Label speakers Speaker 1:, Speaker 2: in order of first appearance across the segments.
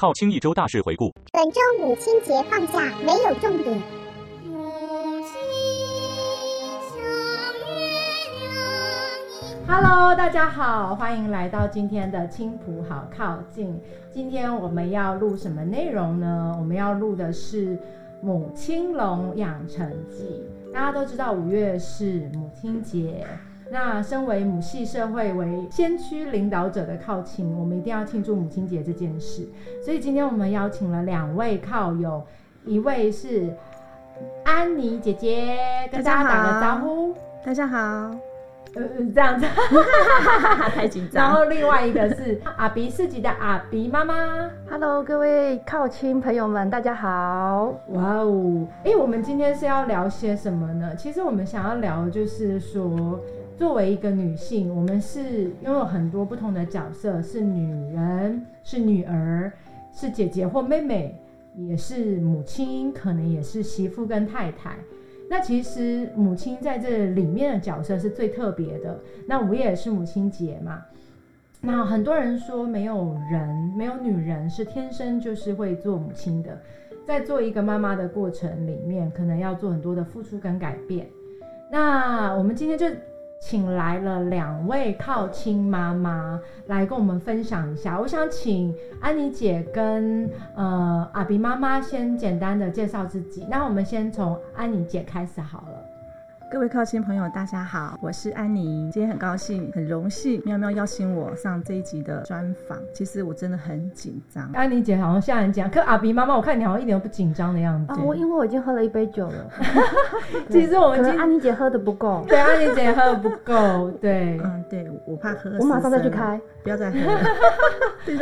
Speaker 1: 靠清一周大事回顾。
Speaker 2: 本周母亲节放假没有重点。
Speaker 3: 母亲像月亮
Speaker 4: Hello，大家好，欢迎来到今天的青浦好靠近。今天我们要录什么内容呢？我们要录的是母亲龙养成记。大家都知道五月是母亲节，那身为母系社会为先驱领导者的靠亲，我们一定要庆祝母亲节这件事。所以今天我们邀请了两位靠友，一位是安妮姐姐，跟大家打个招呼。
Speaker 5: 大家好，
Speaker 4: 呃，这样子。
Speaker 5: 太紧张
Speaker 4: 然
Speaker 5: 张。
Speaker 4: 后另外一个是阿鼻四级的阿鼻妈妈。
Speaker 6: Hello，各位靠亲朋友们，大家好。
Speaker 4: 哇哦，哎，我们今天是要聊些什么呢？其实我们想要聊的就是说，作为一个女性，我们是拥有很多不同的角色，是女人，是女儿，是姐姐或妹妹，也是母亲，可能也是媳妇跟太太。那其实母亲在这里面的角色是最特别的。那五月也是母亲节嘛，那很多人说没有人，没有女人是天生就是会做母亲的，在做一个妈妈的过程里面，可能要做很多的付出跟改变。那我们今天就请来了两位靠亲妈妈来跟我们分享一下。我想请安妮姐跟呃阿比妈妈先简单的介绍自己。那我们先从安妮姐开始好了。
Speaker 5: 各位靠亲朋友，大家好，我是安妮。今天很高兴，很荣幸，喵喵邀请我上这一集的专访。其实我真的很紧张。
Speaker 4: 安妮姐好像吓人讲，可阿比妈妈，我看你好像一点都不紧张的样子。
Speaker 6: 啊，我因为我已经喝了一杯酒了。
Speaker 4: 其实我们今
Speaker 6: 安妮姐喝的不够，
Speaker 4: 对安妮姐喝的不够，对。
Speaker 5: 嗯，对，我怕喝。
Speaker 6: 我马上再去开。，
Speaker 5: 不要 再喝了。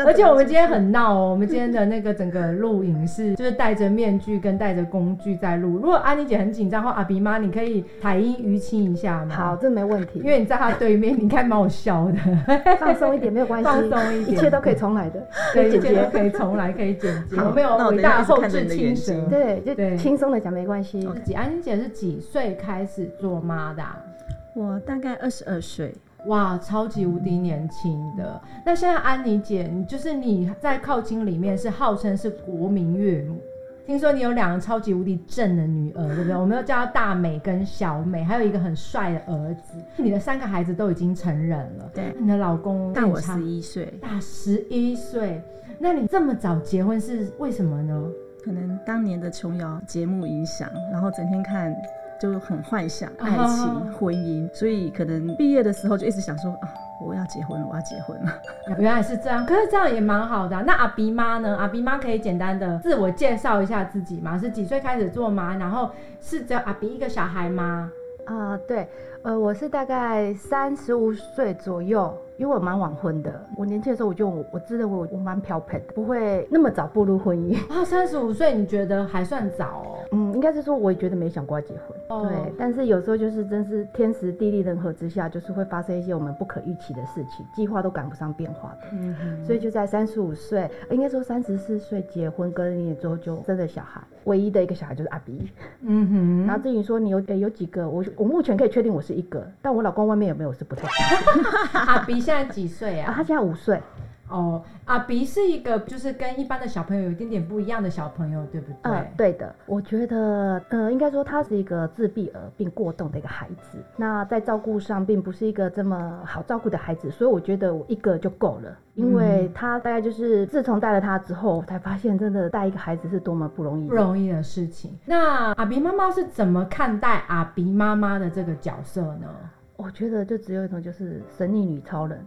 Speaker 4: 而且我们今天很闹哦，我们今天的那个整个录影是就是戴着面具跟戴着工具在录。如果安妮姐很紧张的话，阿比妈你可以台音淤青一下吗？
Speaker 6: 好，，这没问题
Speaker 4: 因。为你在他对面，你应该蛮有笑的，
Speaker 6: 放松一点，没有关系，
Speaker 4: 放松一点
Speaker 6: 一切都可以重来的，可
Speaker 4: 对。一切都可以重来，可以剪辑。有
Speaker 5: 那我
Speaker 4: 伟大的后置青
Speaker 5: 你的眼睛
Speaker 4: 蛇。
Speaker 6: 对，
Speaker 4: 对
Speaker 6: 就轻松的讲没关系。
Speaker 4: 自己安妮姐是几岁开始做妈的啊、
Speaker 5: 我大概二十二岁，
Speaker 4: 哇，超级无敌年轻的。那现在安妮姐，你就是你在靠近里面是号称是国民岳母，听说你有两个超级无敌正的女儿，对不对？我们都叫她大美跟小美，还有一个很帅的儿子。你的三个孩子都已经成人了，
Speaker 5: 对
Speaker 4: 你的老公
Speaker 5: 大我十一岁。
Speaker 4: 大十一岁。那你这么早结婚是为什么呢？
Speaker 5: 可能当年的琼瑶节目影响，然后整天看就很幻想爱情、
Speaker 4: 啊
Speaker 5: 婚姻，所以可能毕业的时候就一直想说啊，我要结婚了，我要结婚了。
Speaker 4: 原来是这样，可是这样也蛮好的啊、那阿鼻妈呢？阿鼻妈可以简单的自我介绍一下自己吗？是几岁开始做吗？然后是只有阿鼻一个小孩吗？
Speaker 6: 啊、对，呃，我是大概三十五岁左右，因为我蛮晚婚的。我年轻的时候，我就我我自认为我我蛮漂配的，不会那么早步入婚姻。
Speaker 4: 啊，三十五岁，你觉得还算早哦？
Speaker 6: 嗯，应该是说，我也觉得没想过要结婚。
Speaker 4: 哦
Speaker 6: 对，但是有时候就是真是天时地利人和之下，就是会发生一些我们不可预期的事情，计划都赶不上变化的。
Speaker 4: 嗯哼，
Speaker 6: 所以就在三十五岁，呃应该说三十四岁结婚，隔年之后就生了小孩，唯一的一个小孩就是阿比。
Speaker 4: 嗯哼，
Speaker 6: 然后至于说你有呃有几个，我我目前可以确定我是一个，但我老公外面有没有我是不太清楚
Speaker 4: 现在几岁
Speaker 6: 啊。
Speaker 4: 啊？
Speaker 6: 他现在五岁，
Speaker 4: 哦，阿鼻是一个就是跟一般的小朋友有一点点不一样的小朋友，对不对？
Speaker 6: 呃，对的，我觉得，呃，应该说他是一个自闭儿并过动的一个孩子。那在照顾上，并不是一个这么好照顾的孩子，所以我觉得我一个就够了。因为他大概就是自从带了他之后，我才发现真的带一个孩子是多么不容易。
Speaker 4: 不容易的事情。那阿鼻妈妈是怎么看待阿鼻妈妈的这个角色呢？
Speaker 6: 我觉得就只有一种就是神力女超人，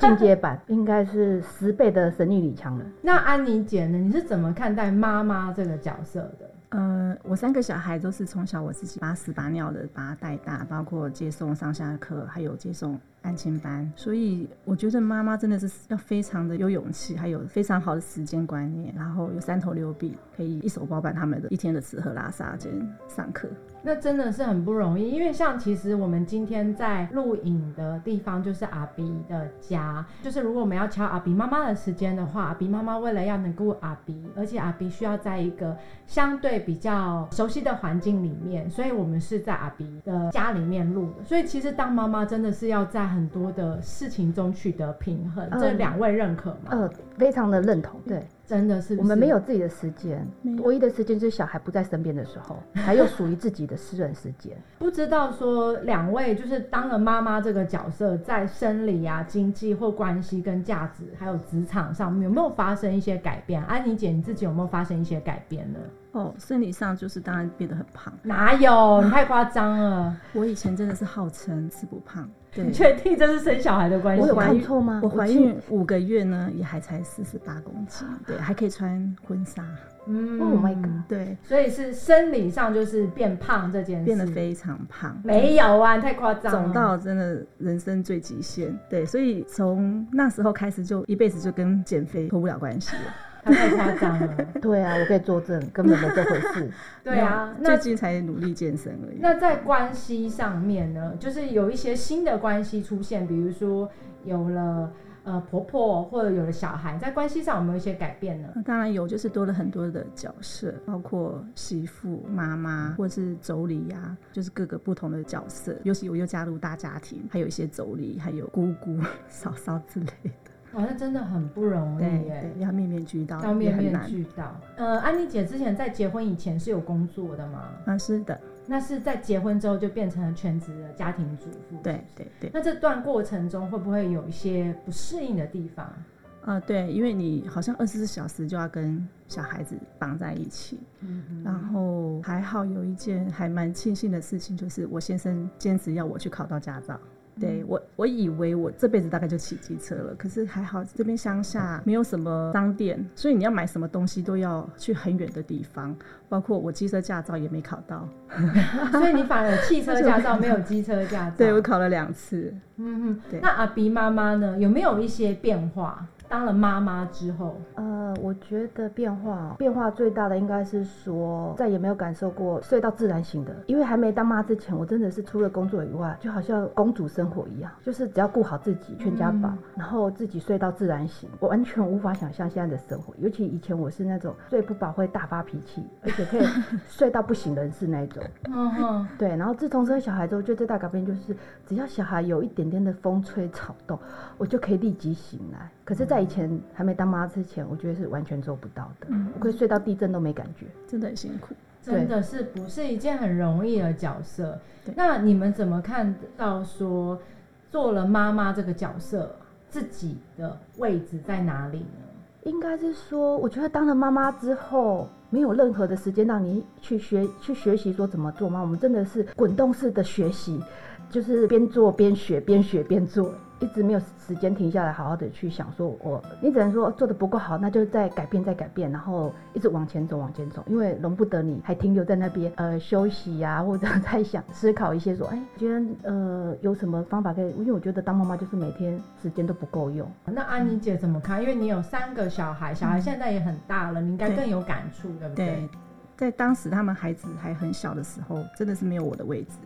Speaker 6: 进阶版应该是十倍的神力女强人。
Speaker 4: 那安妮姐呢？你是怎么看待妈妈这个角色的？
Speaker 5: 呃，我三个小孩都是从小我自己把屎把尿的把他带大，包括接送上下课，还有接送安亲班，所以我觉得妈妈真的是要非常的有勇气，还有非常好的时间观念，然后有三头六臂，可以一手包办他们的一天的吃喝拉撒跟上课。
Speaker 4: 那真的是很不容易，因为像其实我们今天在录影的地方就是阿比的家，就是如果我们要敲阿比妈妈的时间的话，阿比妈妈为了要能够阿比，而且阿比需要在一个相对比较熟悉的环境里面，所以我们是在阿比的家里面录的。所以其实当妈妈真的是要在很多的事情中取得平衡，
Speaker 6: 嗯
Speaker 4: 这两位认可吗？
Speaker 6: 呃，非常的认同，对，
Speaker 4: 真的是是
Speaker 6: 我们没有自己的时间唯一的时间就是小孩不在身边的时候，还有属于自己的私人时间。
Speaker 4: 不知道说两位就是当了妈妈这个角色，在生理啊、经济或关系跟价值，还有职场上面有没有发生一些改变？安妮姐，你自己有没有发生一些改变呢？
Speaker 5: 哦，生理上就是当然变得很胖。
Speaker 4: 哪有？你太夸张了！
Speaker 5: 我以前真的是号称吃不胖，对
Speaker 4: 你，确定这是生小孩的关系
Speaker 6: 我有
Speaker 4: 吗？
Speaker 6: 看错吗？
Speaker 5: 我怀孕五个月呢，也还才四十八公斤，对，还可以穿婚纱，
Speaker 4: 嗯
Speaker 6: Oh my god
Speaker 5: 对，
Speaker 4: 所以是生理上就是变胖这件事，
Speaker 5: 变得非常胖，
Speaker 4: 没有啊，你太夸张了。
Speaker 5: 肿到真的人生最极限，对，所以从那时候开始就一辈子就跟减肥脱不了关系了。
Speaker 4: 他太夸张了。
Speaker 6: 对啊，我可以作证，根本没这回事。
Speaker 4: 对啊，那
Speaker 5: 最近才努力健身而已。
Speaker 4: 那在关系上面呢，就是有一些新的关系出现，比如说有了呃婆婆或者有了小孩，在关系上有没有一些改变呢？
Speaker 5: 当然有，就是多了很多的角色，包括媳妇、妈妈，或是妯娌呀，就是各个不同的角色。尤其我又加入大家庭，还有一些妯娌，还有姑姑、嫂嫂之类的。
Speaker 4: 哇，那真的很不容易
Speaker 5: 对
Speaker 4: 耶，
Speaker 5: 对，要面面俱到，
Speaker 4: 要面面。俱到。呃，安妮姐之前在结婚以前是有工作的吗？
Speaker 5: 啊，是的，
Speaker 4: 那是在结婚之后就变成了全职的家庭主妇。
Speaker 5: 对对对。
Speaker 4: 那这段过程中会不会有一些不适应的地方？
Speaker 5: 啊，对，因为你好像二十四小时就要跟小孩子绑在一起，
Speaker 4: 嗯
Speaker 5: 然后还好有一件还蛮庆幸的事情，就是我先生坚持要我去考到驾照。对我，我以为我这辈子大概就骑机车了，可是还好这边乡下没有什么商店，所以你要买什么东西都要去很远的地方，包括我机车驾照也没考到，
Speaker 4: 所以你反而有汽车驾照，没有机车驾照。
Speaker 5: 对我考了两次。
Speaker 4: 嗯嗯
Speaker 5: 对，
Speaker 4: 那阿鼻妈妈呢？有没有一些变化？当了妈妈之后，
Speaker 6: 呃，我觉得变化变化最大的应该是说，再也没有感受过睡到自然醒的。因为还没当妈之前，我真的是除了工作以外，就好像公主生活一样，就是只要顾好自己，全家宝，
Speaker 4: 嗯
Speaker 6: 然后自己睡到自然醒。我完全无法想象现在的生活，尤其以前我是那种睡不饱会大发脾气，而且可以睡到不省人事那一种。
Speaker 4: 嗯哼，
Speaker 6: 对，然后自从生小孩之后，就最大改变就是，只要小孩有一点点的风吹草动，我就可以立即醒来。可是，在以前还没当妈之前，我觉得是完全做不到的，我可以睡到地震都没感觉。
Speaker 5: 真的很辛苦。
Speaker 4: 真的是不是一件很容易的角色？那你们怎么看到说做了妈妈这个角色，自己的位置在哪里呢？
Speaker 6: 应该是说，我觉得当了妈妈之后，没有任何的时间让你去学去学习说怎么做妈。我们真的是滚动式的学习，就是边做边学，边学边做，一直没有时间停下来好好的去想说我，你只能说做的不够好，那就再改变再改变，然后一直往前走往前走，因为容不得你还停留在那边呃 休息呀、或者在想思考一些说，哎，觉得呃有什么方法可以？因为我觉得当妈妈就是每天时间都不够用。
Speaker 4: 那安妮姐怎么看？因为你有三个小孩，小孩现在也很大了，你应该更有感触，对不对？
Speaker 5: 对，在当时他们孩子还很小的时候，真的是没有我的位置，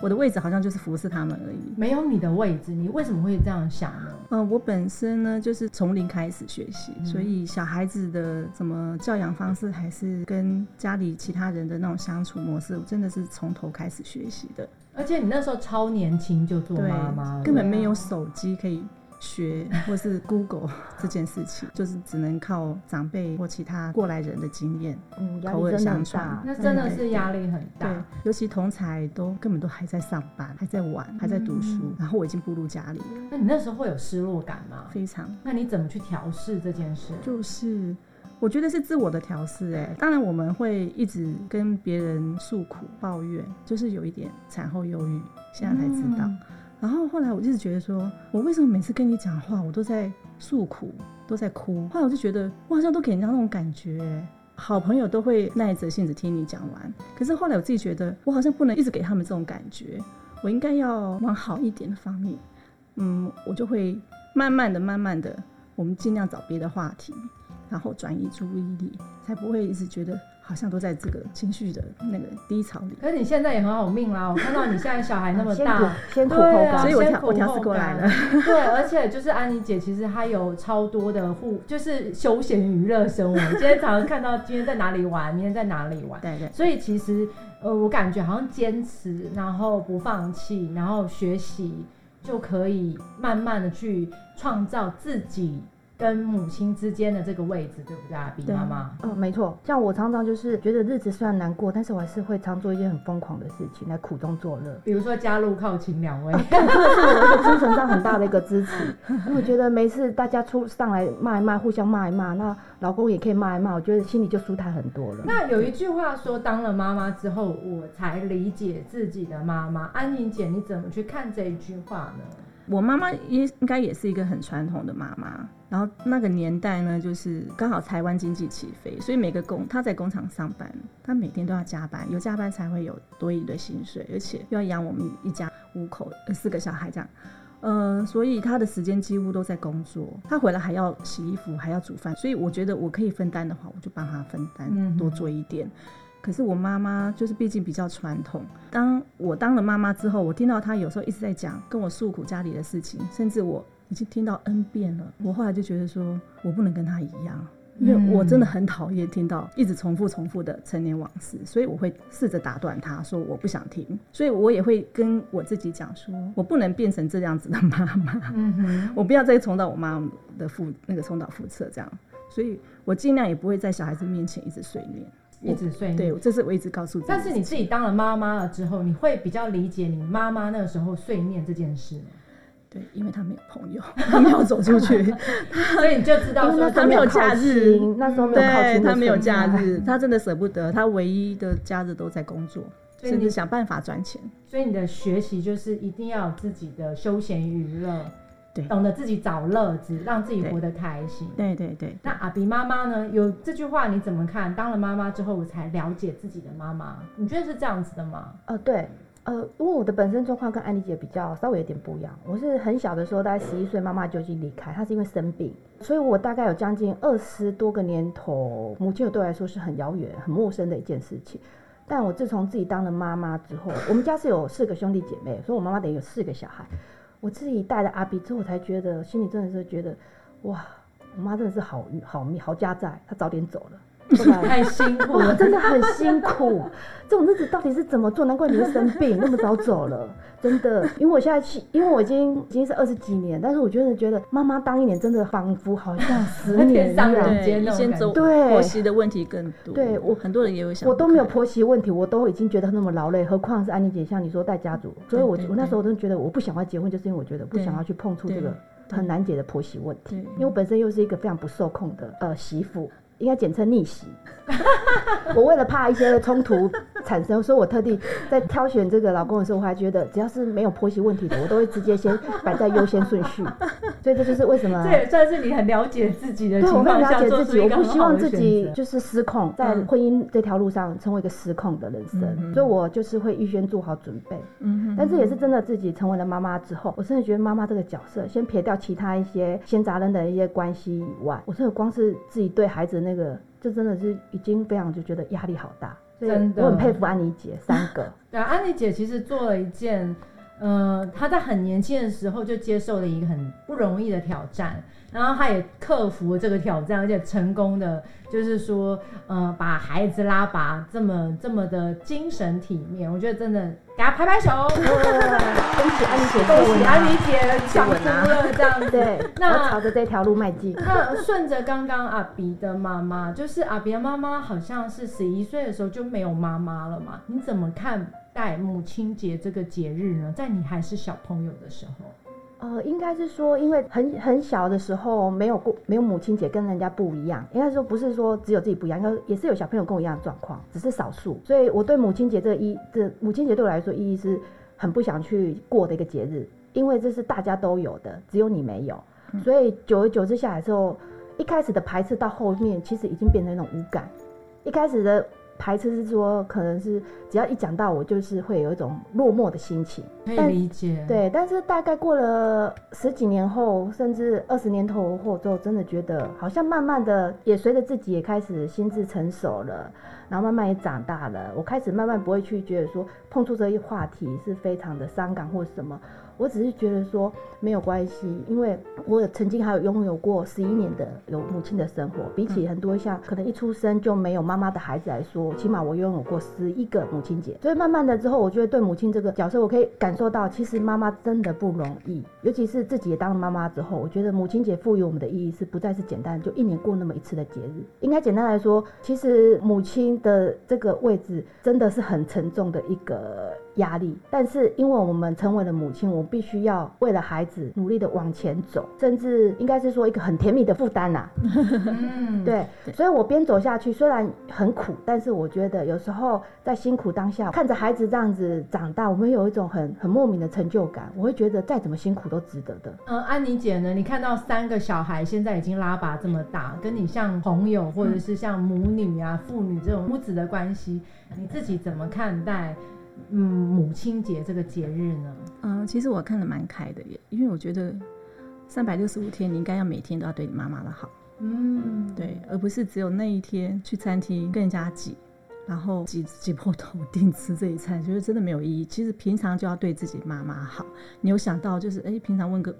Speaker 5: 我的位置好像就是服侍他们而已。
Speaker 4: 没有你的位置，你为什么会这样想呢？
Speaker 5: 嗯、我本身呢就是从零开始学习，
Speaker 4: 嗯
Speaker 5: 所以小孩子的怎么教养方式，还是跟家里其他人的那种相处模式，我真的是从头开始学习的。
Speaker 4: 而且你那时候超年轻就做妈妈了，
Speaker 5: 根本没有手机可以学，或是 Google 这件事情，就是只能靠长辈或其他过来人的经验。口耳相传。
Speaker 4: 那真的是压力很大。
Speaker 5: 对，尤其同才都根本都还在上班，还在玩，还在读书，
Speaker 4: 嗯
Speaker 5: 然后我已经步入家里了，
Speaker 4: 那你那时候会有失落感吗？
Speaker 5: 非常
Speaker 4: 那你怎么去调试这件事？
Speaker 5: 就是。我觉得是自我的调试，哎，当然我们会一直跟别人诉苦抱怨，就是有一点产后忧郁，现在才知道。
Speaker 4: 嗯
Speaker 5: 然后后来我一直觉得说，我为什么每次跟你讲话，我都在诉苦，都在哭？后来我就觉得，我好像都给人家那种感觉，好朋友都会耐着性子听你讲完。可是后来我自己觉得，我好像不能一直给他们这种感觉，我应该要往好一点的方面。嗯，我就会慢慢的、慢慢的，我们尽量找别的话题，然后转移注意力，才不会一直觉得好像都在这个情绪的那个低潮里。
Speaker 4: 可是你现在也很好命啦，我看到你现在小孩那么大，
Speaker 6: 先苦后甘
Speaker 5: 所以我调我调过来了。
Speaker 4: 对，而且就是安妮姐，其实她有超多的户，就是休闲娱乐生活。今天早上看到今天在哪里玩，明天在哪里玩，
Speaker 5: 对对
Speaker 4: 所以其实呃，我感觉好像坚持，然后不放弃，然后学习，就可以慢慢的去创造自己跟母亲之间的这个位置，对不对啊？比
Speaker 5: 对
Speaker 4: 妈妈，
Speaker 6: 嗯，没错，像我常常就是觉得日子虽然难过，但是我还是会常做一件很疯狂的事情来苦中作乐。
Speaker 4: 比如说加入靠亲两位，
Speaker 6: 这个是我一个精神上很大的一个支持，因为我觉得每次大家出上来骂一骂，互相骂一骂，那老公也可以骂一骂，我觉得心里就舒坦很多了。
Speaker 4: 那有一句话说，当了妈妈之后，我才理解自己的妈妈。安妮姐，你怎么去看这一句话呢？
Speaker 5: 我妈妈也应该也是一个很传统的妈妈，然后那个年代呢，就是刚好台湾经济起飞，所以每个工她在工厂上班，她每天都要加班，有加班才会有多余的薪水，而且又要养我们一家五口四个小孩这样。嗯、所以她的时间几乎都在工作，她回来还要洗衣服，还要煮饭，所以我觉得我可以分担的话，我就帮她分担，多做一点。可是我妈妈就是毕竟比较传统，当我当了妈妈之后，我听到她有时候一直在讲跟我诉苦家里的事情，甚至我已经听到 N 遍了。我后来就觉得说，我不能跟她一样，因为我真的很讨厌听到一直重复重复的陈年往事，所以我会试着打断她说我不想听，所以我也会跟我自己讲说，我不能变成这样子的妈妈，
Speaker 4: 嗯，
Speaker 5: 我不要再重蹈我妈的覆那个重蹈覆辙这样，所以我尽量也不会在小孩子面前一直碎念。
Speaker 4: 一直睡
Speaker 5: 对，
Speaker 4: 你。
Speaker 5: 这是我一直告诉自己。
Speaker 4: 但是你自己当了妈妈了之后，你会比较理解你妈妈那个时候碎念这件事吗，
Speaker 5: 对，因为他没有朋友，他没有走出去，
Speaker 4: 所以你就知道说
Speaker 6: 因为那时候
Speaker 5: 他没有假日
Speaker 6: 亲那时候没有靠
Speaker 5: 对
Speaker 6: 亲的
Speaker 5: 他没有假日，他真的舍不得，他唯一的假日都在工作，甚
Speaker 4: 所以你
Speaker 5: 至想办法赚钱。
Speaker 4: 所以你的学习就是一定要有自己的休闲娱乐，
Speaker 5: 对
Speaker 4: 懂得自己找乐子，让自己活得开心。
Speaker 5: 对对对，
Speaker 4: 那阿比妈妈呢？有这句话你怎么看？当了妈妈之后，我才了解自己的妈妈。你觉得是这样子的吗？
Speaker 6: 呃，对，呃，因为我的本身状况跟安妮姐比较稍微有点不一样。我是很小的时候，大概十一岁，妈妈就已经离开，她是因为生病，所以我大概有将近二十多个年头，母亲对我来说是很遥远、很陌生的一件事情。但我自从自己当了妈妈之后，我们家是有四个兄弟姐妹，所以我妈妈等于有四个小孩。我自己带了阿比之后，我才觉得心里真的是觉得，哇，我妈真的是好好命好家在，她早点走了。
Speaker 4: 太辛苦，了，
Speaker 6: 真的很辛苦。这种日子到底是怎么做？难怪你会生病，那么早走了，真的。因为我现在去，因为我已经已经是二十几年，但是我真的觉得妈妈当一年真的仿佛好像十年
Speaker 4: 天上
Speaker 6: 一样
Speaker 4: 人。间
Speaker 5: 对，以前走
Speaker 6: 对
Speaker 5: 婆媳的问题更多。
Speaker 6: 对我
Speaker 5: 很多人也有想，
Speaker 6: 我都没有婆媳问题，我都已经觉得那么劳累，何况是安妮姐像你说带家族，所以我我那时候真的觉得我不想要结婚，就是因为我觉得不想要去碰触这个很难解的婆媳问题，因为我本身又是一个非常不受控的呃媳妇。应该简称逆袭。我为了怕一些冲突产生，所以我特地在挑选这个老公的时候，我还觉得只要是没有婆媳问题的，我都会直接先摆在优先顺序。所以这就是为什么
Speaker 4: 这也算是你很了解自己的情况
Speaker 6: 了解自己，我不希望自己。就是失控，在
Speaker 5: 嗯
Speaker 6: 婚姻这条路上成为一个失控的人生，
Speaker 5: 嗯
Speaker 6: 所以我就是会预先做好准备。
Speaker 5: 嗯哼，
Speaker 6: 但是也是真的自己成为了妈妈之后，我真的觉得妈妈这个角色，先撇掉其他一些闲杂人的一些关系以外，我真的光是自己对孩子那个，就真的是已经非常就觉得压力好大。所以
Speaker 4: 真的
Speaker 6: 我很佩服安妮姐，三个。
Speaker 4: 对啊，安妮姐其实做了一件，呃，她在很年轻的时候就接受了一个很不容易的挑战，然后他也克服了这个挑战，而且成功的，就是说，呃，把孩子拉拔这么这么的精神体面，我觉得真的给他拍拍手，
Speaker 6: 恭喜安妮姐，
Speaker 4: 恭喜安妮姐上
Speaker 5: 稳啊
Speaker 4: 出了这样子。
Speaker 6: 对，
Speaker 4: 那
Speaker 6: 朝着这条路迈进。
Speaker 4: 那顺着刚刚阿比的妈妈，就是阿比的妈妈，好像是十一岁的时候就没有妈妈了嘛？你怎么看待母亲节这个节日呢？在你还是小朋友的时候，
Speaker 6: 呃，应该是说，因为很很小的时候没有过没有母亲节，跟人家不一样。应该说不是说只有自己不一样，应该也是有小朋友跟我一样的状况，只是少数。所以我对母亲节这个意，这母亲节对我来说意义是很不想去过的一个节日，因为这是大家都有的，只有你没有。所以久而久之下来之后，一开始的排斥到后面，其实已经变成一种无感。一开始的排斥是说，可能是只要一讲到我，就是会有一种落寞的心情。
Speaker 4: 可以
Speaker 6: 但
Speaker 4: 理解。，
Speaker 6: 对，但是大概过了十几年后，甚至二十年头后之后，真的觉得好像慢慢的也随着自己也开始心智成熟了，然后慢慢也长大了，我开始慢慢不会去觉得说碰触这一话题是非常的伤感或什么，我只是觉得说没有关系，因为我曾经还有拥有过十一年的有母亲的生活，比起很多像可能一出生就没有妈妈的孩子来说，起码我拥有过十一个母亲节。所以慢慢的之后，我觉得对母亲这个角色，我可以感受到，其实妈妈真的不容易，尤其是自己也当了妈妈之后，我觉得母亲节赋予我们的意义是不再是简单就一年过那么一次的节日，应该简单来说，其实母亲的这个位置真的是很沉重的一个压力，但是因为我们成为了母亲，我必须要为了孩子努力的往前走，甚至应该是说一个很甜蜜的负担呐。
Speaker 4: 嗯，
Speaker 6: 对，所以我边走下去，虽然很苦，但是我觉得有时候在辛苦当下，看着孩子这样子长大，我们有一种很很莫名的成就感。我会觉得再怎么辛苦都值得的。
Speaker 4: 嗯，安妮姐呢？你看到三个小孩现在已经拉拔这么大，跟你像朋友或者是像母女啊、父女这种母子的关系，你自己怎么看待？嗯，母亲节这个节日呢？
Speaker 5: 嗯、其实我看得蛮开的耶，因为我觉得三百六十五天，你应该要每天都要对你妈妈的好，
Speaker 4: 嗯，
Speaker 5: 对，而不是只有那一天去餐厅跟人家挤，然后挤挤破头定吃这一餐，觉得真的没有意义。其实平常就要对自己妈妈好。你有想到就是，哎、平常问个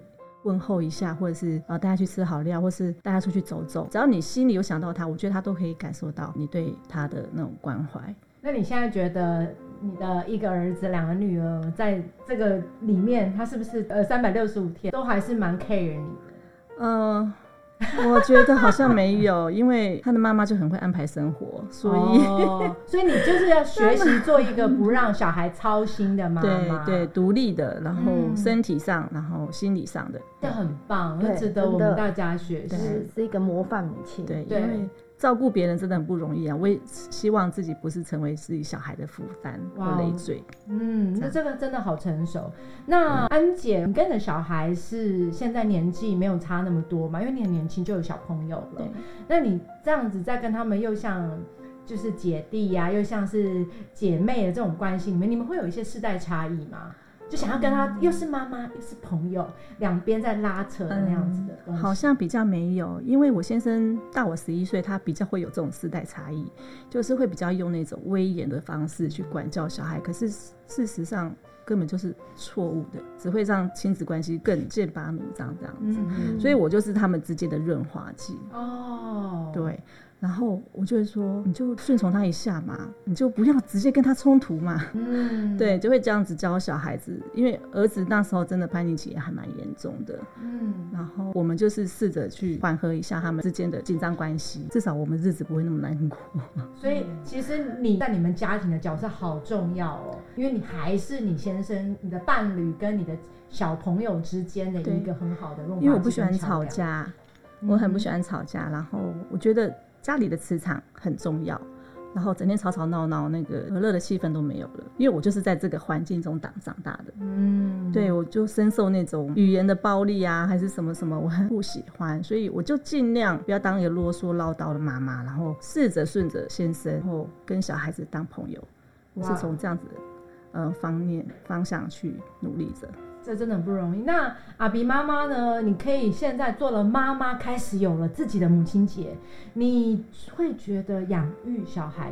Speaker 5: 问候一下，或者是呃带她去吃好料，或是带她出去走走，只要你心里有想到她，我觉得她都可以感受到你对她的那种关怀。
Speaker 4: 那你现在觉得你的一个儿子、两个女儿，在这个里面，他是不是呃三百六十五天都还是蛮 care 你的？
Speaker 5: 呃，我觉得好像没有，因为他的妈妈就很会安排生活，所以。
Speaker 4: 哦，所以你就是要学习做一个不让小孩操心的妈
Speaker 5: 对
Speaker 4: 妈，
Speaker 5: 对，，独立的，然后
Speaker 4: 嗯
Speaker 5: 身体上，然后心理上的，
Speaker 4: 这很棒，值得我们大家学习。
Speaker 6: 是是一个模范母亲。
Speaker 5: 对，
Speaker 4: 对
Speaker 5: 因为照顾别人真的很不容易啊。我也希望自己不是成为自己小孩的负担
Speaker 4: 哇
Speaker 5: 或累赘。
Speaker 4: 嗯，那
Speaker 5: 这
Speaker 4: 个真的好成熟。那安姐，你跟你的小孩是现在年纪没有差那么多嘛？因为你很年轻就有小朋友了。那你这样子在跟他们又像就是姐弟呀、又像是姐妹的这种关系里面，你们会有一些世代差异吗？就想要跟他又是妈妈又是朋友，两边在拉扯的那样子的。
Speaker 5: 好像比较没有，因为我先生大我十一岁，他比较会有这种世代差异，就是会比较用那种威严的方式去管教小孩，可是事实上根本就是错误的，只会让亲子关系更剑拔弩张这样子。
Speaker 4: 嗯
Speaker 5: 所以我就是他们之间的润滑剂。
Speaker 4: 哦，
Speaker 5: 对，然后我就会说，你就顺从他一下嘛，你就不要直接跟他冲突嘛。
Speaker 4: 嗯，
Speaker 5: 对，就会这样子教小孩子，因为儿子那时候真的叛逆期也还蛮严重的。
Speaker 4: 嗯，
Speaker 5: 然后我们就是试着去缓和一下他们之间的紧张关系，至少我们日子不会那么难过。
Speaker 4: 所以其实你在你们家庭的角色好重要哦，因为你还是你先生、你的伴侣跟你的小朋友之间的一个很好的
Speaker 5: 因为我不喜欢吵架，
Speaker 4: 嗯
Speaker 5: 我很不喜欢吵架，然后我觉得家里的磁场很重要。然后整天吵吵闹闹，那个和乐的气氛都没有了，因为我就是在这个环境中长长大的。
Speaker 4: 嗯，
Speaker 5: 对，我就深受那种语言的暴力啊，还是什么什么，我很不喜欢，所以我就尽量不要当一个啰嗦唠叨的妈妈，然后试着顺着先生，然后跟小孩子当朋友，我是
Speaker 4: 哇
Speaker 5: 从这样子的呃方面方向去努力着。
Speaker 4: 这真的很不容易。那阿比妈妈呢？你可以现在做了妈妈，开始有了自己的母亲节，你会觉得养育小孩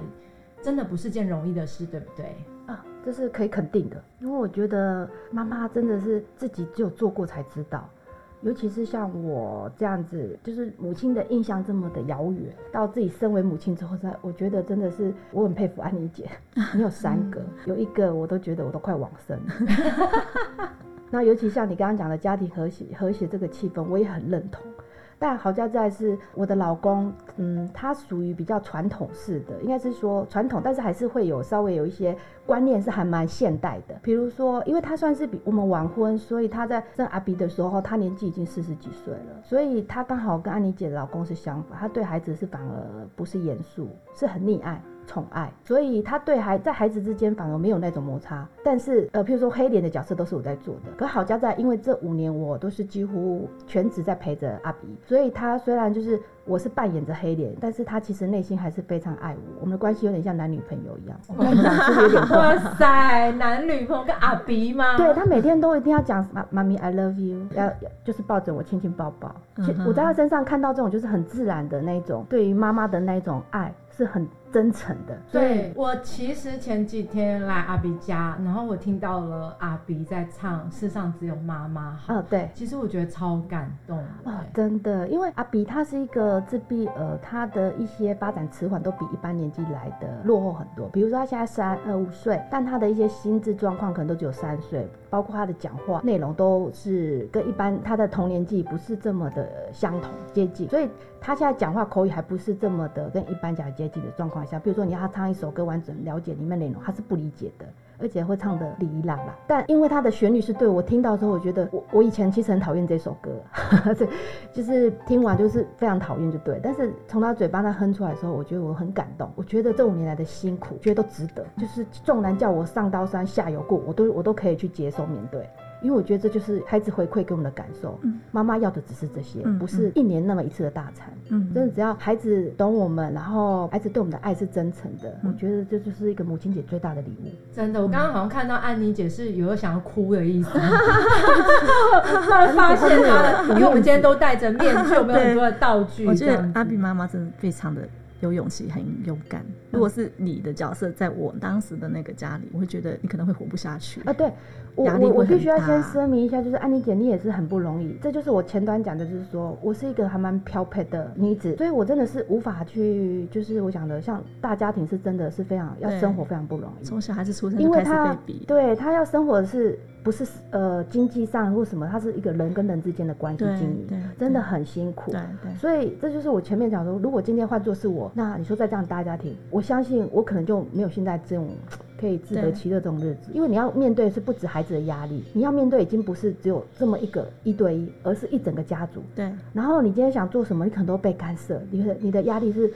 Speaker 4: 真的不是件容易的事，对不对？
Speaker 6: 啊，这是可以肯定的，因为我觉得妈妈真的是自己只有做过才知道，尤其是像我这样子，就是母亲的印象这么的遥远，到自己身为母亲之后，才我觉得真的是我很佩服安妮姐，你有三个，有一个我都觉得我都快往生了。那尤其像你刚刚讲的家庭和谐和谐这个气氛，我也很认同。但好在在是我的老公，嗯，他属于比较传统式的，应该是说传统，但是还是会有稍微有一些观念是还蛮现代的。比如说，因为他算是比我们晚婚，所以他在生阿比的时候，他年纪已经四十几岁了，所以他刚好跟安妮姐的老公是相反，他对孩子是反而不是严肃，是很溺爱。宠爱，所以他对孩在孩子之间反而没有那种摩擦。但是呃，譬如说黑脸的角色都是我在做的。可好家在，因为这五年我都是几乎全职在陪着阿比，所以他虽然就是我是扮演着黑脸，但是他其实内心还是非常爱我。我们的关系有点像男女朋友一样。我跟你讲，是不是有点
Speaker 4: 哇？塞，男女朋友跟阿比吗？
Speaker 6: 对他每天都一定要讲妈妈咪 I love you，要要就是抱着我亲亲抱抱。嗯我在他身上看到这种就是很自然的那种对于妈妈的那种爱，是很真诚的。
Speaker 4: 对我其实前几天来阿比家，然后我听到了阿比在唱《世上只有妈妈好》，
Speaker 6: 哦，对。
Speaker 4: 其实我觉得超感动的、
Speaker 6: 哦，真的，因为阿比他是一个自闭儿，他的一些发展迟缓都比一般年纪来的落后很多。比如说他现在三呃五岁，但他的一些心智状况可能都只有三岁，包括他的讲话内容都是跟一般他的同年纪不是这么的相同接近，所以他现在讲话口语还不是这么的跟一般讲接近的状况下，比如说你要他唱一首歌完整了解里面内容，他是不理解的。而且会唱的哩哩啦啦，但因为他的旋律是对我听到之后，我觉得 我我以前其实很讨厌这首歌，对，就是听完就是非常讨厌就对。但是从他嘴巴那哼出来的时候，我觉得我很感动，我觉得这五年来的辛苦，觉得都值得。就是纵然叫我上刀山下油锅，我都我都可以去接受面对。因为我觉得这就是孩子回馈给我们的感受。
Speaker 5: 嗯
Speaker 6: 妈妈要的只是这些，
Speaker 5: 嗯
Speaker 6: 不是一年那么一次的大餐。
Speaker 5: 嗯
Speaker 6: 真的只要孩子懂我们，然后孩子对我们的爱是真诚的，
Speaker 5: 嗯
Speaker 6: 我觉得这就是一个母亲节最大的礼物。
Speaker 4: 真的，我刚刚好像看到安妮姐是有想要哭的意思，突然发现她的，因为我们今天都戴着面具，有没有很多的道具？
Speaker 5: 我觉得阿比妈妈真的非常的有勇气，很勇敢。如果是你的角色，在我当时的那个家里，我会觉得你可能会活不下去。
Speaker 6: 啊，对我我我必须要先声明一下，就是安妮姐你也是很不容易，这就是我前端讲的，就是说我是一个还蛮漂配的女子，所以我真的是无法去，就是我讲的，像大家庭是真的是非常要生活非常不容易，
Speaker 5: 从小孩子出生
Speaker 6: 因为他
Speaker 5: 被比，
Speaker 6: 对他要生活的是不是呃经济上或什么，它是一个人跟人之间的关系经营，真的很辛苦。
Speaker 5: 对对
Speaker 6: 所以这就是我前面讲说，如果今天换作是我，那你说在这样大家庭，我相信我可能就没有现在这种可以自得其乐这种日子，因为你要面对是不止孩子的压力，你要面对已经不是只有这么一个一对一，而是一整个家族。
Speaker 5: 对
Speaker 6: 然后你今天想做什么，你可能都被干涉，你的你的压力是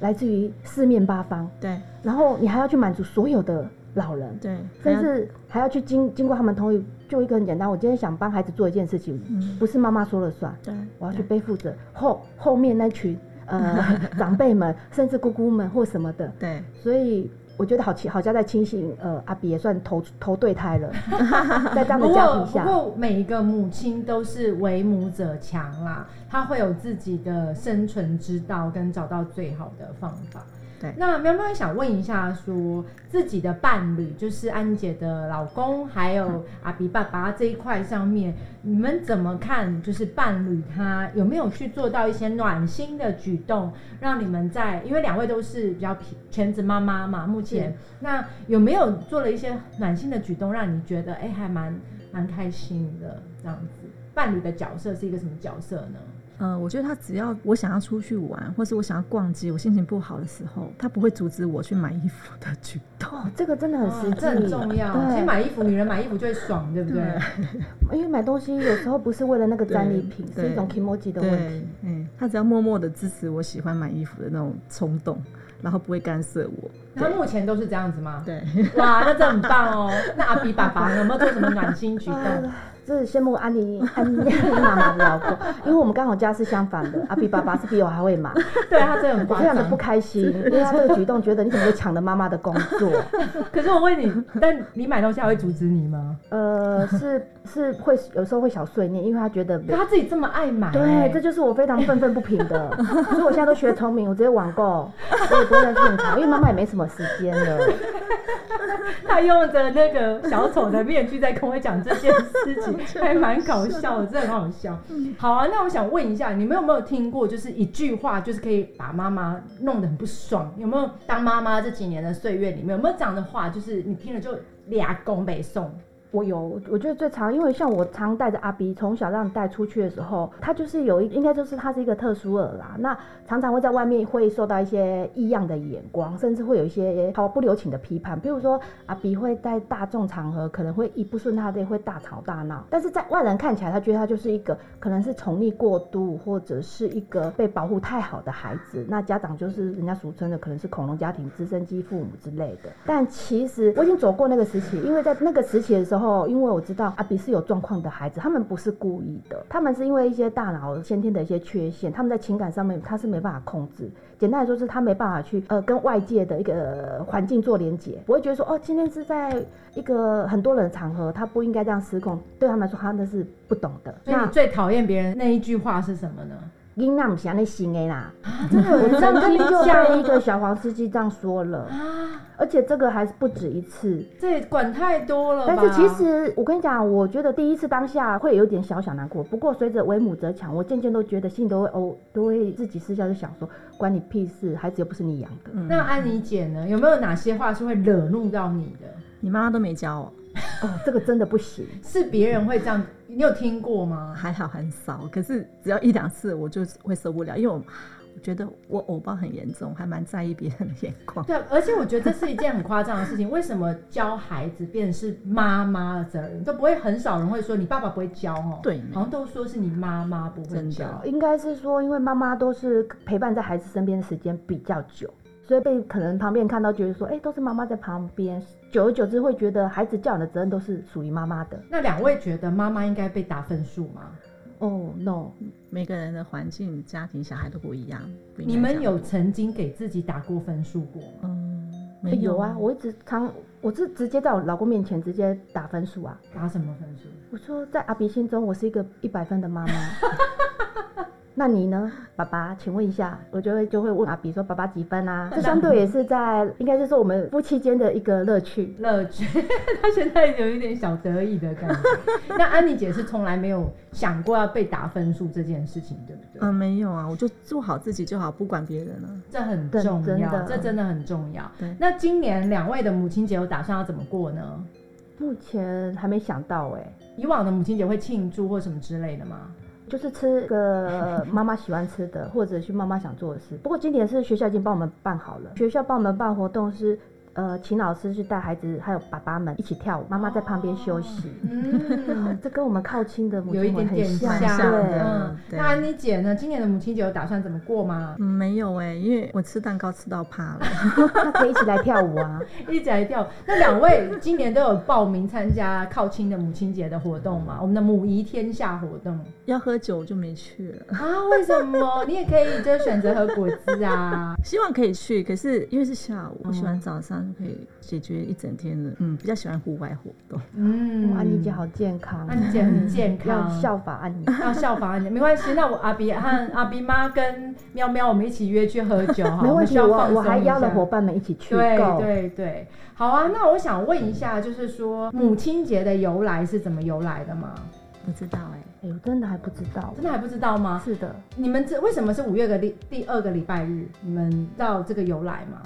Speaker 6: 来自于四面八方，
Speaker 5: 对
Speaker 6: 然后你还要去满足所有的老人，
Speaker 5: 对，
Speaker 6: 甚至还要去经经过他们同意。就一个很简单，我今天想帮孩子做一件事情，
Speaker 5: 嗯。
Speaker 6: 不是妈妈说了算，
Speaker 5: 对，
Speaker 6: 我要去背负着后后面那群呃 长辈们，甚至姑姑们或什么的，
Speaker 5: 对。
Speaker 6: 所以我觉得好奇好像在清醒，呃，阿比也算投投对胎了，在这样的
Speaker 4: 不过不
Speaker 6: 家庭下，
Speaker 4: 过每一个母亲都是为母者强啦，她会有自己的生存之道跟找到最好的方法。
Speaker 5: 对
Speaker 4: 那喵喵也想问一下说自己的伴侣，就是安姐的老公，还有阿比爸爸这一块上面，你们怎么看？就是伴侣他有没有去做到一些暖心的举动，让你们在因为两位都是比较全职妈妈嘛，目前那有没有做了一些暖心的举动，让你觉得哎、还蛮蛮开心的这样子？伴侣的角色是一个什么角色呢？
Speaker 5: 呃，我觉得他只要我想要出去玩，或是我想要逛街，我心情不好的时候，他不会阻止我去买衣服的举动。
Speaker 6: 哦，这个真的很实际，
Speaker 4: 哦这很重要。其实
Speaker 6: 对，
Speaker 4: 买衣服，女人买衣服就会爽，对不对？
Speaker 6: 因为买东西有时候不是为了那个战利品，是一种 emoji 的问
Speaker 5: 对
Speaker 6: 题。，
Speaker 5: 嗯，他只要默默的支持我喜欢买衣服的那种冲动，然后不会干涉我。
Speaker 4: 他目前都是这样子吗？
Speaker 5: 对，
Speaker 4: 哇，那这很棒哦。那阿比爸爸有没有做什么暖心举动？
Speaker 6: 是羡慕安妮安妮 妈妈的老公，因为我们刚好家是相反的，阿比爸爸是比我还会买，
Speaker 4: 对他真的很
Speaker 6: 非常的不。开心，因为他这个举动觉得你怎么会抢了妈妈的工作？
Speaker 4: 可是我问你，但你买东西他会阻止你吗？
Speaker 6: 呃，是是会有时候会小碎念，因为他觉得
Speaker 4: 他自己这么爱买、
Speaker 6: 对，这就是我非常愤愤不平的，所以我现在都学聪明，我直接网购，我也不会再去现场，因为妈妈也没什么时间了。
Speaker 4: 他用着那个小丑的面具在跟我讲这件事情，还蛮搞笑的，真的很好笑。好啊，那我想问一下，你们有没有听过，就是一句话，就是可以把妈妈弄得很不爽？有没有当妈妈这几年的岁月里面，有没有这样的话，就是你听了就俩拱北送？
Speaker 6: 我有，我觉得最常，因为像我常带着阿 B 从小让带出去的时候，他就是有一，应该就是他是一个特殊儿啦。那常常会在外面会受到一些异样的眼光，甚至会有一些毫不留情的批判。比如说阿 B 会在大众场合可能会一不顺他的会大吵大闹，但是在外人看起来，他觉得他就是一个可能是宠溺过度，或者是一个被保护太好的孩子。那家长就是人家俗称的可能是恐龙家庭、直升机父母之类的。但其实我已经走过那个时期，因为在那个时期的时候。因为我知道阿比是有状况的孩子，他们不是故意的，他们是因为一些大脑先天的一些缺陷，他们在情感上面他是没办法控制。简单来说，是他没办法去呃跟外界的一个环境做连接，不会觉得说哦，今天是在一个很多人的场合，他不应该这样失控。对他们来说，他那是不懂的。
Speaker 4: 所以你最讨厌别人那一句话是什么呢？
Speaker 6: 囡仔不是安尼行的啦。
Speaker 4: 啊，真的
Speaker 6: 我
Speaker 4: 人这样跟你
Speaker 6: 曾经就
Speaker 4: 讲
Speaker 6: 被一个小黄司机这样说了，
Speaker 4: 啊，
Speaker 6: 而且这个还是不止一次。
Speaker 4: 这也管太多了。
Speaker 6: 但是其实我跟你讲，我觉得第一次当下会有点小小难过，不过随着为母则强，我渐渐都觉得心里都会哦，都会自己私下就想说，关你屁事，孩子又不是你养的。
Speaker 5: 嗯
Speaker 4: 那安妮姐呢？有没有哪些话是会惹怒到你的？
Speaker 5: 你妈妈都没教哦，
Speaker 6: 哦，这个真的不行。
Speaker 4: 是别人会这样？你有听过吗？
Speaker 5: 还好很少，可是只要一两次我就会受不了，因为我我觉得我偶包很严重，还蛮在意别人的眼光。
Speaker 4: 对，而且我觉得这是一件很夸张的事情。为什么教孩子变成是妈妈的责任？都不会很少人会说你爸爸不会教哦，
Speaker 5: 对
Speaker 4: 好像都说是你妈妈不会教。
Speaker 6: 应该是说，因为妈妈都是陪伴在孩子身边的时间比较久，所以被可能旁边看到，觉得说，哎、都是妈妈在旁边，久而久之会觉得孩子教养的责任都是属于妈妈的。
Speaker 4: 那两位觉得妈妈应该被打分数吗？
Speaker 6: 哦、no，
Speaker 5: 每个人的环境、家庭、小孩都不一样。
Speaker 4: 你们有曾经给自己打过分数过吗？
Speaker 5: 嗯，
Speaker 6: 哎
Speaker 5: 没
Speaker 6: 有啊，我一直常我是直接在我老公面前直接打分数啊。
Speaker 4: 打什么分数？
Speaker 6: 我说在阿比心中，我是一个一百分的妈妈。那你呢，爸爸？请问一下，我就会就会问啊比如说，爸爸几分啊？这相对也是在，应该是说我们夫妻间的一个乐趣。
Speaker 4: 乐趣，他现在有一点小得意的感觉。那安妮姐是从来没有想过要被打分数这件事情，对不对？
Speaker 5: 嗯，没有啊，我就做好自己就好，不管别人了。
Speaker 4: 这很重要，
Speaker 6: 真
Speaker 4: 这真的很重要
Speaker 5: 对。
Speaker 4: 那今年两位的母亲节有打算要怎么过呢？
Speaker 6: 目前还没想到哎、
Speaker 4: 以往的母亲节会庆祝或什么之类的吗？
Speaker 6: 就是吃个 妈妈喜欢吃的，或者去妈妈想做的事。不过今年是学校已经帮我们办好了，学校帮我们办活动是。呃，请老师去带孩子还有爸爸们一起跳舞，妈妈在旁边休息。
Speaker 4: 嗯，
Speaker 6: 这跟我们靠亲的母
Speaker 4: 有一点点
Speaker 6: 很像，
Speaker 5: 像
Speaker 6: 对。
Speaker 4: 嗯，那安妮姐呢？今年的母亲节有打算怎么过吗？
Speaker 5: 嗯，没有哎、因为我吃蛋糕吃到怕了。
Speaker 6: 那可以一起来跳舞啊！
Speaker 4: 一起来跳。那两位今年都有报名参加靠亲的母亲节的活动吗？我们的母仪天下活动
Speaker 5: 要喝酒就没去了，
Speaker 4: 啊？为什么？你也可以就选择喝果汁啊。
Speaker 5: 希望可以去，可是因为是下午，我喜
Speaker 4: 嗯
Speaker 5: 欢早上就可以解决一整天的，嗯，比较喜欢户外活动。
Speaker 4: 嗯
Speaker 6: 哇，安妮姐好健康，
Speaker 4: 安妮姐很健康要，
Speaker 6: 效法安妮。
Speaker 4: 要效仿安妮，没关系。那我阿比和阿比妈跟喵喵，我们一起约去喝酒哈。
Speaker 6: 没问题，
Speaker 4: 们需要放松
Speaker 6: 我我还邀了伙伴们一起去
Speaker 4: 对。对对，好啊。那我想问一下，就是说母亲节的由来是怎么由来的吗？
Speaker 5: 不知道哎、
Speaker 6: 哎、我真的还不知道
Speaker 4: 真。的还不知道吗？
Speaker 6: 是的，
Speaker 4: 你们这为什么是五月的第第二个礼拜日？你们知道这个由来吗？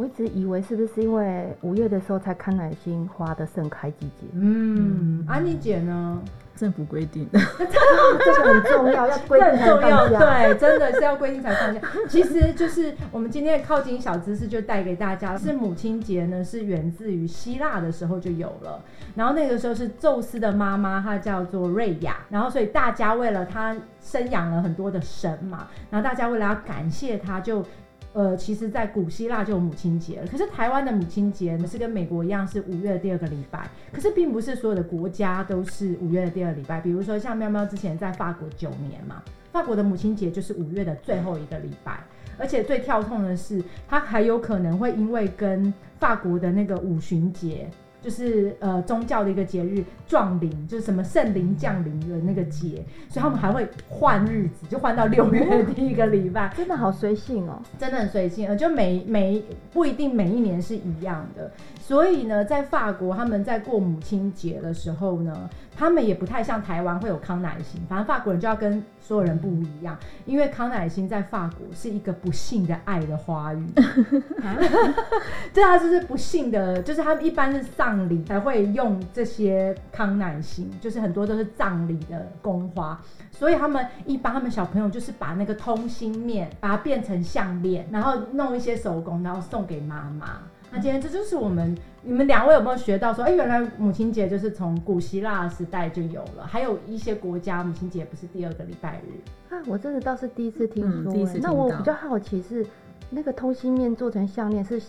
Speaker 6: 我一直以为是不是因为五月的时候才康乃馨花的盛开季节，
Speaker 4: 嗯，安妮姐呢？
Speaker 5: 政府规定的。
Speaker 6: 这个很重要，要规定才
Speaker 4: 很重要，
Speaker 6: 放假。
Speaker 4: 对，真的是要规定才放假。其实就是我们今天的靠近小知识就带给大家，是母亲节呢是源自于希腊的时候就有了，然后那个时候是宙斯的妈妈，她叫做瑞亚，然后所以大家为了她生养了很多的神嘛，然后大家为了要感谢她就。呃，其实，在古希腊就有母亲节了。可是台湾的母亲节，是跟美国一样是五月的第二个礼拜。可是，并不是所有的国家都是五月的第二礼拜。比如说，像喵喵之前在法国九年嘛，法国的母亲节就是五月的最后一个礼拜。而且最跳痛的是，它还有可能会因为跟法国的那个五旬节，就是呃宗教的一个节日壮灵，就是什么圣灵降临的那个节，所以他们还会换日子，就换到六月的第一个礼拜。
Speaker 6: 真的好随性哦。
Speaker 4: 真的很随性，呃，就每每不一定每一年是一样的，所以呢，在法国他们在过母亲节的时候呢，他们也不太像台湾会有康乃馨，反正法国人就要跟所有人不一样，因为康乃馨在法国是一个不幸的爱的花语，对啊，就是不幸的，就是他们一般是葬礼才会用这些康乃馨，就是很多都是葬礼的宫花，所以他们一般他们小朋友就是把那个通心面把它变成项链，然后弄一些手工，然后送给妈妈。那今天这就是我们你们两位有没有学到说，哎、原来母亲节就是从古希腊时代就有了，还有一些国家母亲节不是第二个礼拜日。
Speaker 6: 啊，我真的倒是第一次听说、
Speaker 5: 嗯第一次听
Speaker 6: 欸那我比较好奇是，那个通心面做成项链是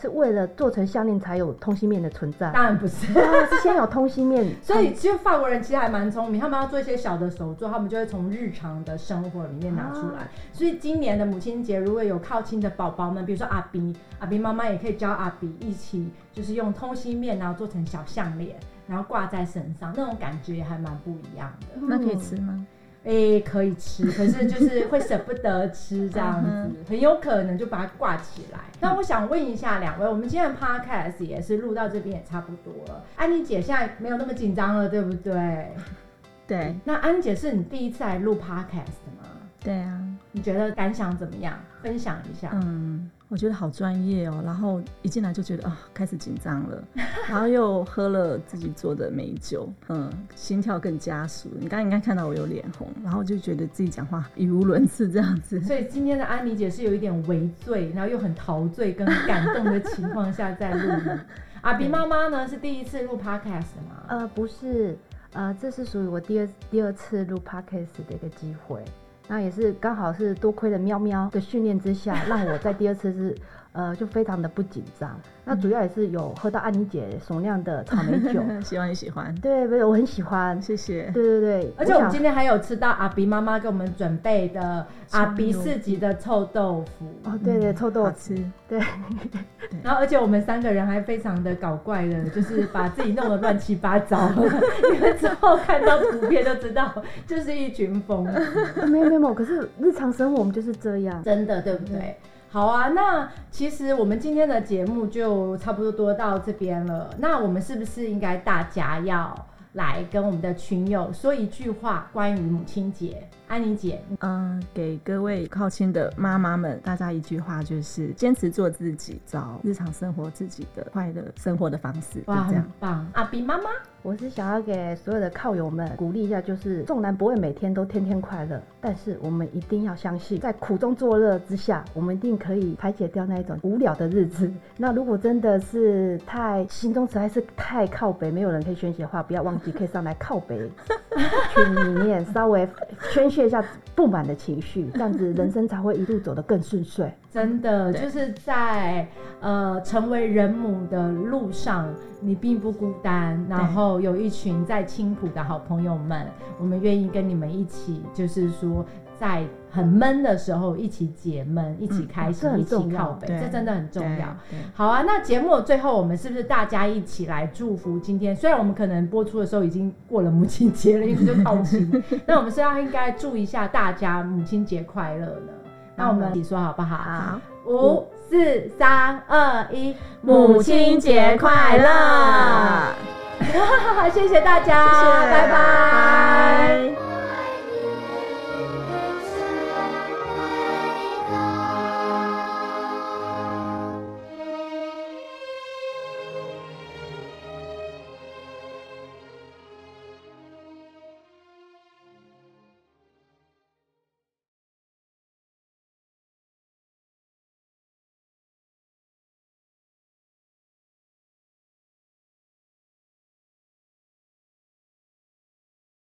Speaker 6: 是为了做成项链才有通心面的存在？
Speaker 4: 当然不是，
Speaker 6: 啊，是先有通心面，
Speaker 4: 所以其实法国人其实还蛮聪明，他们要做一些小的手作，他们就会从日常的生活里面拿出来。所以今年的母亲节，如果有靠亲的宝宝们，比如说阿比，阿比妈妈也可以教阿比一起，就是用通心面，然后做成小项链，然后挂在身上，那种感觉也还蛮不一样的。
Speaker 5: 那可以吃吗？
Speaker 4: 哎、可以吃，可是就是会舍不得吃这样
Speaker 5: 嗯
Speaker 4: 子，很有可能就把它挂起来。那我想问一下两位，我们今天的 podcast 也是录到这边也差不多了。安妮姐现在没有那么紧张了，对不对？
Speaker 5: 对
Speaker 4: 那安妮姐是你第一次来录 podcast 吗？
Speaker 5: 对啊，
Speaker 4: 你觉得感想怎么样？分享一下。
Speaker 5: 嗯，我觉得好专业哦。然后一进来就觉得啊、开始紧张了，然后又喝了自己做的美酒，嗯，心跳更加速。你刚刚应该看到我有脸红，然后就觉得自己讲话语无伦次这样子。
Speaker 4: 所以今天的安妮姐是有一点微醉，然后又很陶醉跟感动的情况下在录音。阿比妈妈呢是第一次录 podcast 吗？
Speaker 6: 呃，不是，呃，这是属于我第二第二次录 podcast 的一个机会，那也是刚好是多亏了喵喵的训练之下，让我在第二次是呃就非常的不紧张。那主要也是有喝到安妮姐手酿的草莓酒，
Speaker 5: 希望你喜欢，
Speaker 6: 对，不是我很喜欢。
Speaker 5: 谢谢。
Speaker 6: 对对对，
Speaker 4: 而且我们今天还有吃到阿比妈妈给我们准备的阿比四级的臭豆腐，
Speaker 6: 哦，对对，臭豆腐，
Speaker 5: 吃，
Speaker 6: 对，
Speaker 4: 然后而且我们三个人还非常的搞怪的，就是把自己弄得乱七八糟。你们之后看到图片就知道，就是一群疯子。
Speaker 6: 没有没有没有，可是日常生活我们就是这样。
Speaker 4: 真的，对不对？好啊，那其实我们今天的节目就差不多多到这边了。那我们是不是应该大家要来跟我们的群友说一句话，关于母亲节？安妮姐，
Speaker 5: 嗯，给各位靠亲的妈妈们，大家一句话就是：坚持做自己，找日常生活自己的快乐生活的方式，就
Speaker 4: 哇，很
Speaker 5: 这样。
Speaker 4: 棒！阿比妈妈，
Speaker 6: 我是想要给所有的靠友们鼓励一下，就是纵然不会每天都天天快乐，但是我们一定要相信，在苦中作乐之下，我们一定可以排解掉那一种无聊的日子。那如果真的是太心中实在是太靠北，没有人可以宣泄的话，不要忘记可以上来靠北群里面稍微 宣泄一下不满的情绪，这样子人生才会一路走得更顺遂。
Speaker 4: 真的就是在呃成为人母的路上，你并不孤单，然后有一群在青浦的好朋友们，我们愿意跟你们一起，就是说在很闷的时候一起解闷，一起开心，一起靠北，
Speaker 5: 对
Speaker 4: 这真的很重要。好啊，那节目的最后，我们是不是大家一起来祝福今天？虽然我们可能播出的时候已经过了母亲节了，因为就靠近，那我们是要应该祝一下大家母亲节快乐呢？那我们一起说好不好？
Speaker 6: 好，
Speaker 4: 五、四、三、二、一，
Speaker 5: 母亲节快乐！
Speaker 4: 谢谢大家，
Speaker 5: 谢谢
Speaker 4: 拜拜。
Speaker 5: 拜